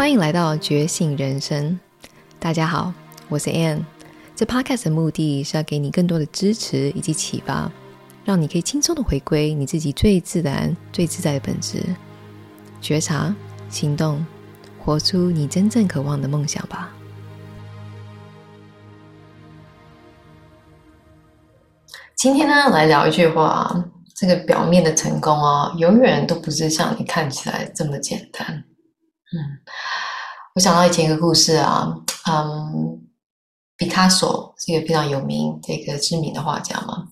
欢迎来到觉醒人生。大家好，我是 Ann。这 Podcast 的目的是要给你更多的支持以及启发，让你可以轻松的回归你自己最自然、最自在的本质，觉察、行动，活出你真正渴望的梦想吧。今天呢，来聊一句话：这个表面的成功啊，永远都不是像你看起来这么简单。嗯，我想到以前一个故事啊，嗯，毕卡索是一个非常有名的一个知名的画家嘛。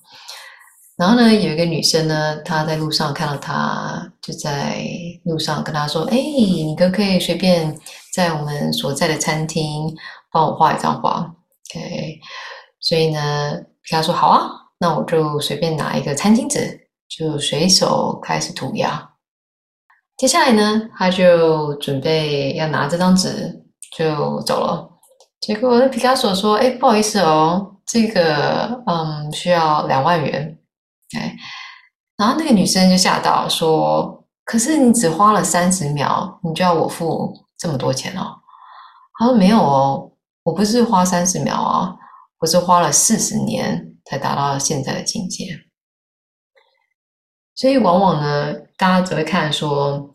然后呢，有一个女生呢，她在路上看到他，就在路上跟他说：“哎，你可不可以随便在我们所在的餐厅帮我画一张画？”OK，所以呢，毕卡索说：“好啊。”那我就随便拿一个餐巾纸，就随手开始涂鸦。接下来呢，他就准备要拿这张纸就走了。结果那毕卡索说：“哎，不好意思哦，这个嗯需要两万元。”哎，然后那个女生就吓到说：“可是你只花了三十秒，你就要我付这么多钱哦？”他说：“没有哦，我不是花三十秒啊，我是花了四十年。”才达到现在的境界，所以往往呢，大家只会看说，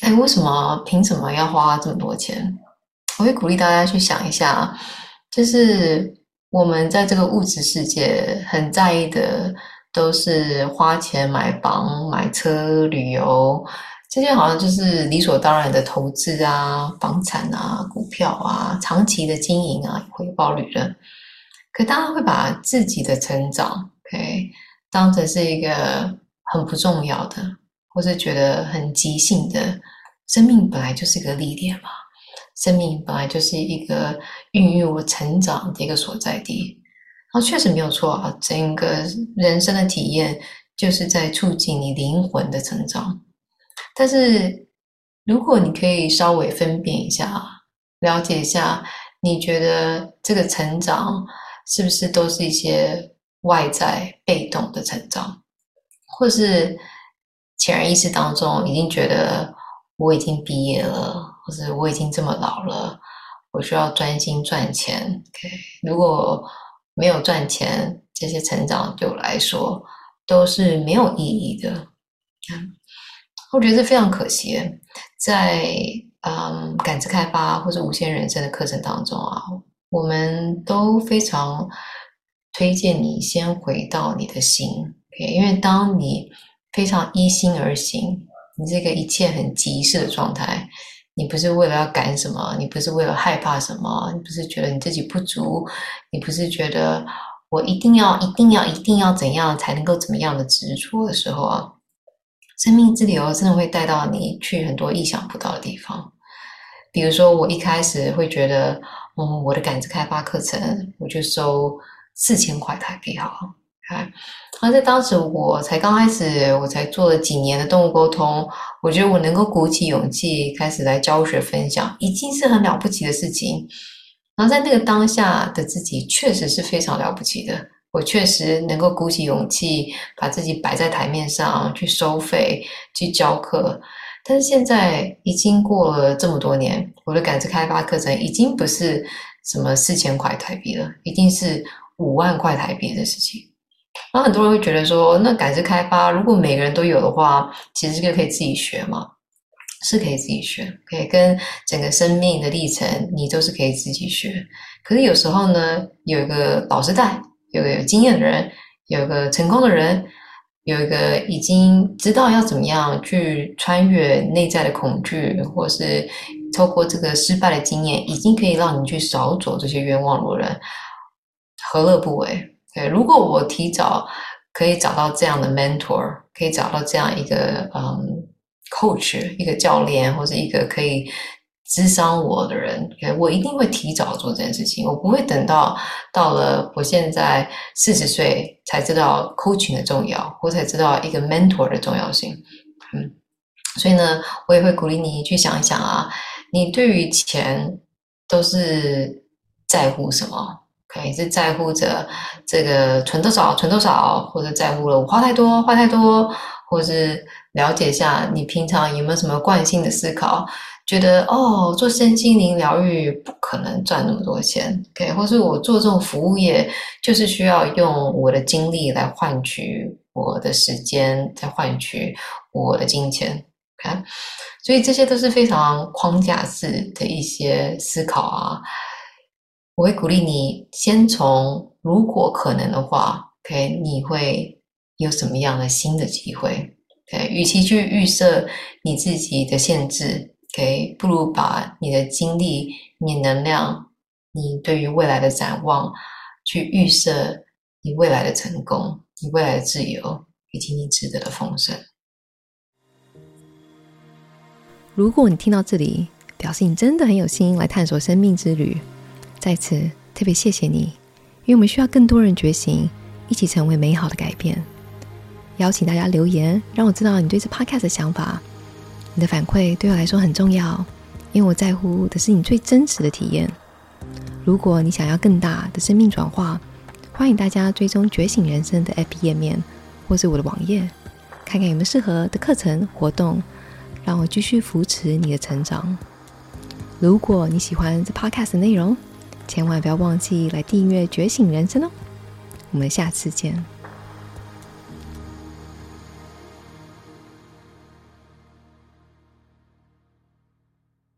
哎，为什么凭什么要花这么多钱？我会鼓励大家去想一下，就是我们在这个物质世界很在意的，都是花钱买房、买车、旅游，这些好像就是理所当然的投资啊、房产啊、股票啊、长期的经营啊、回报率的。可大家会把自己的成长，OK，当成是一个很不重要的，或是觉得很即兴的。生命本来就是一个历练嘛，生命本来就是一个孕育我成长的一个所在地。然后确实没有错啊，整个人生的体验就是在促进你灵魂的成长。但是如果你可以稍微分辨一下，了解一下，你觉得这个成长。是不是都是一些外在被动的成长，或是潜意识当中已经觉得我已经毕业了，或者我已经这么老了，我需要专心赚钱。Okay? 如果没有赚钱，这些成长对我来说都是没有意义的。嗯，我觉得这非常可惜，在嗯感知开发或者无限人生的课程当中啊。我们都非常推荐你先回到你的心，okay? 因为当你非常依心而行，你这个一切很即时的状态，你不是为了要赶什么，你不是为了害怕什么，你不是觉得你自己不足，你不是觉得我一定要、一定要、一定要怎样才能够怎么样的执着的时候啊，生命之流真的会带到你去很多意想不到的地方。比如说，我一开始会觉得。嗯，我的感知开发课程，我就收四千块台币好了。看，而在当时我才刚开始，我才做了几年的动物沟通，我觉得我能够鼓起勇气开始来教学分享，已经是很了不起的事情。然后在那个当下的自己，确实是非常了不起的。我确实能够鼓起勇气，把自己摆在台面上去收费去教课。但是现在已经过了这么多年，我的感知开发课程已经不是什么四千块台币了，已经是五万块台币的事情。然后很多人会觉得说，那感知开发如果每个人都有的话，其实这个可以自己学嘛？是可以自己学，可以跟整个生命的历程，你都是可以自己学。可是有时候呢，有一个老师带，有个有经验的人，有一个成功的人。有一个已经知道要怎么样去穿越内在的恐惧，或是透过这个失败的经验，已经可以让你去少走这些冤枉路的人，何乐不为？对，如果我提早可以找到这样的 mentor，可以找到这样一个嗯 coach，一个教练，或者一个可以。咨商我的人，我一定会提早做这件事情，我不会等到到了我现在四十岁才知道 coaching 的重要，我才知道一个 mentor 的重要性。嗯，所以呢，我也会鼓励你去想一想啊，你对于钱都是在乎什么？可以是在乎着这个存多少，存多少，或者在乎了我花太多，花太多，或是了解一下你平常有没有什么惯性的思考。觉得哦，做身心灵疗愈不可能赚那么多钱，OK，或是我做这种服务业就是需要用我的精力来换取我的时间，再换取我的金钱，OK，所以这些都是非常框架式的一些思考啊。我会鼓励你先从如果可能的话，OK，你会有什么样的新的机会？OK，与其去预设你自己的限制。给，不如把你的精力、你能量、你对于未来的展望，去预设你未来的成功、你未来的自由以及你值得的丰盛。如果你听到这里，表示你真的很有心来探索生命之旅，在此特别谢谢你，因为我们需要更多人觉醒，一起成为美好的改变。邀请大家留言，让我知道你对这 podcast 的想法。你的反馈对我来说很重要，因为我在乎的是你最真实的体验。如果你想要更大的生命转化，欢迎大家追踪觉醒人生的 APP 页面，或是我的网页，看看有没有适合的课程活动，让我继续扶持你的成长。如果你喜欢这 Podcast 的内容，千万不要忘记来订阅觉醒人生哦。我们下次见。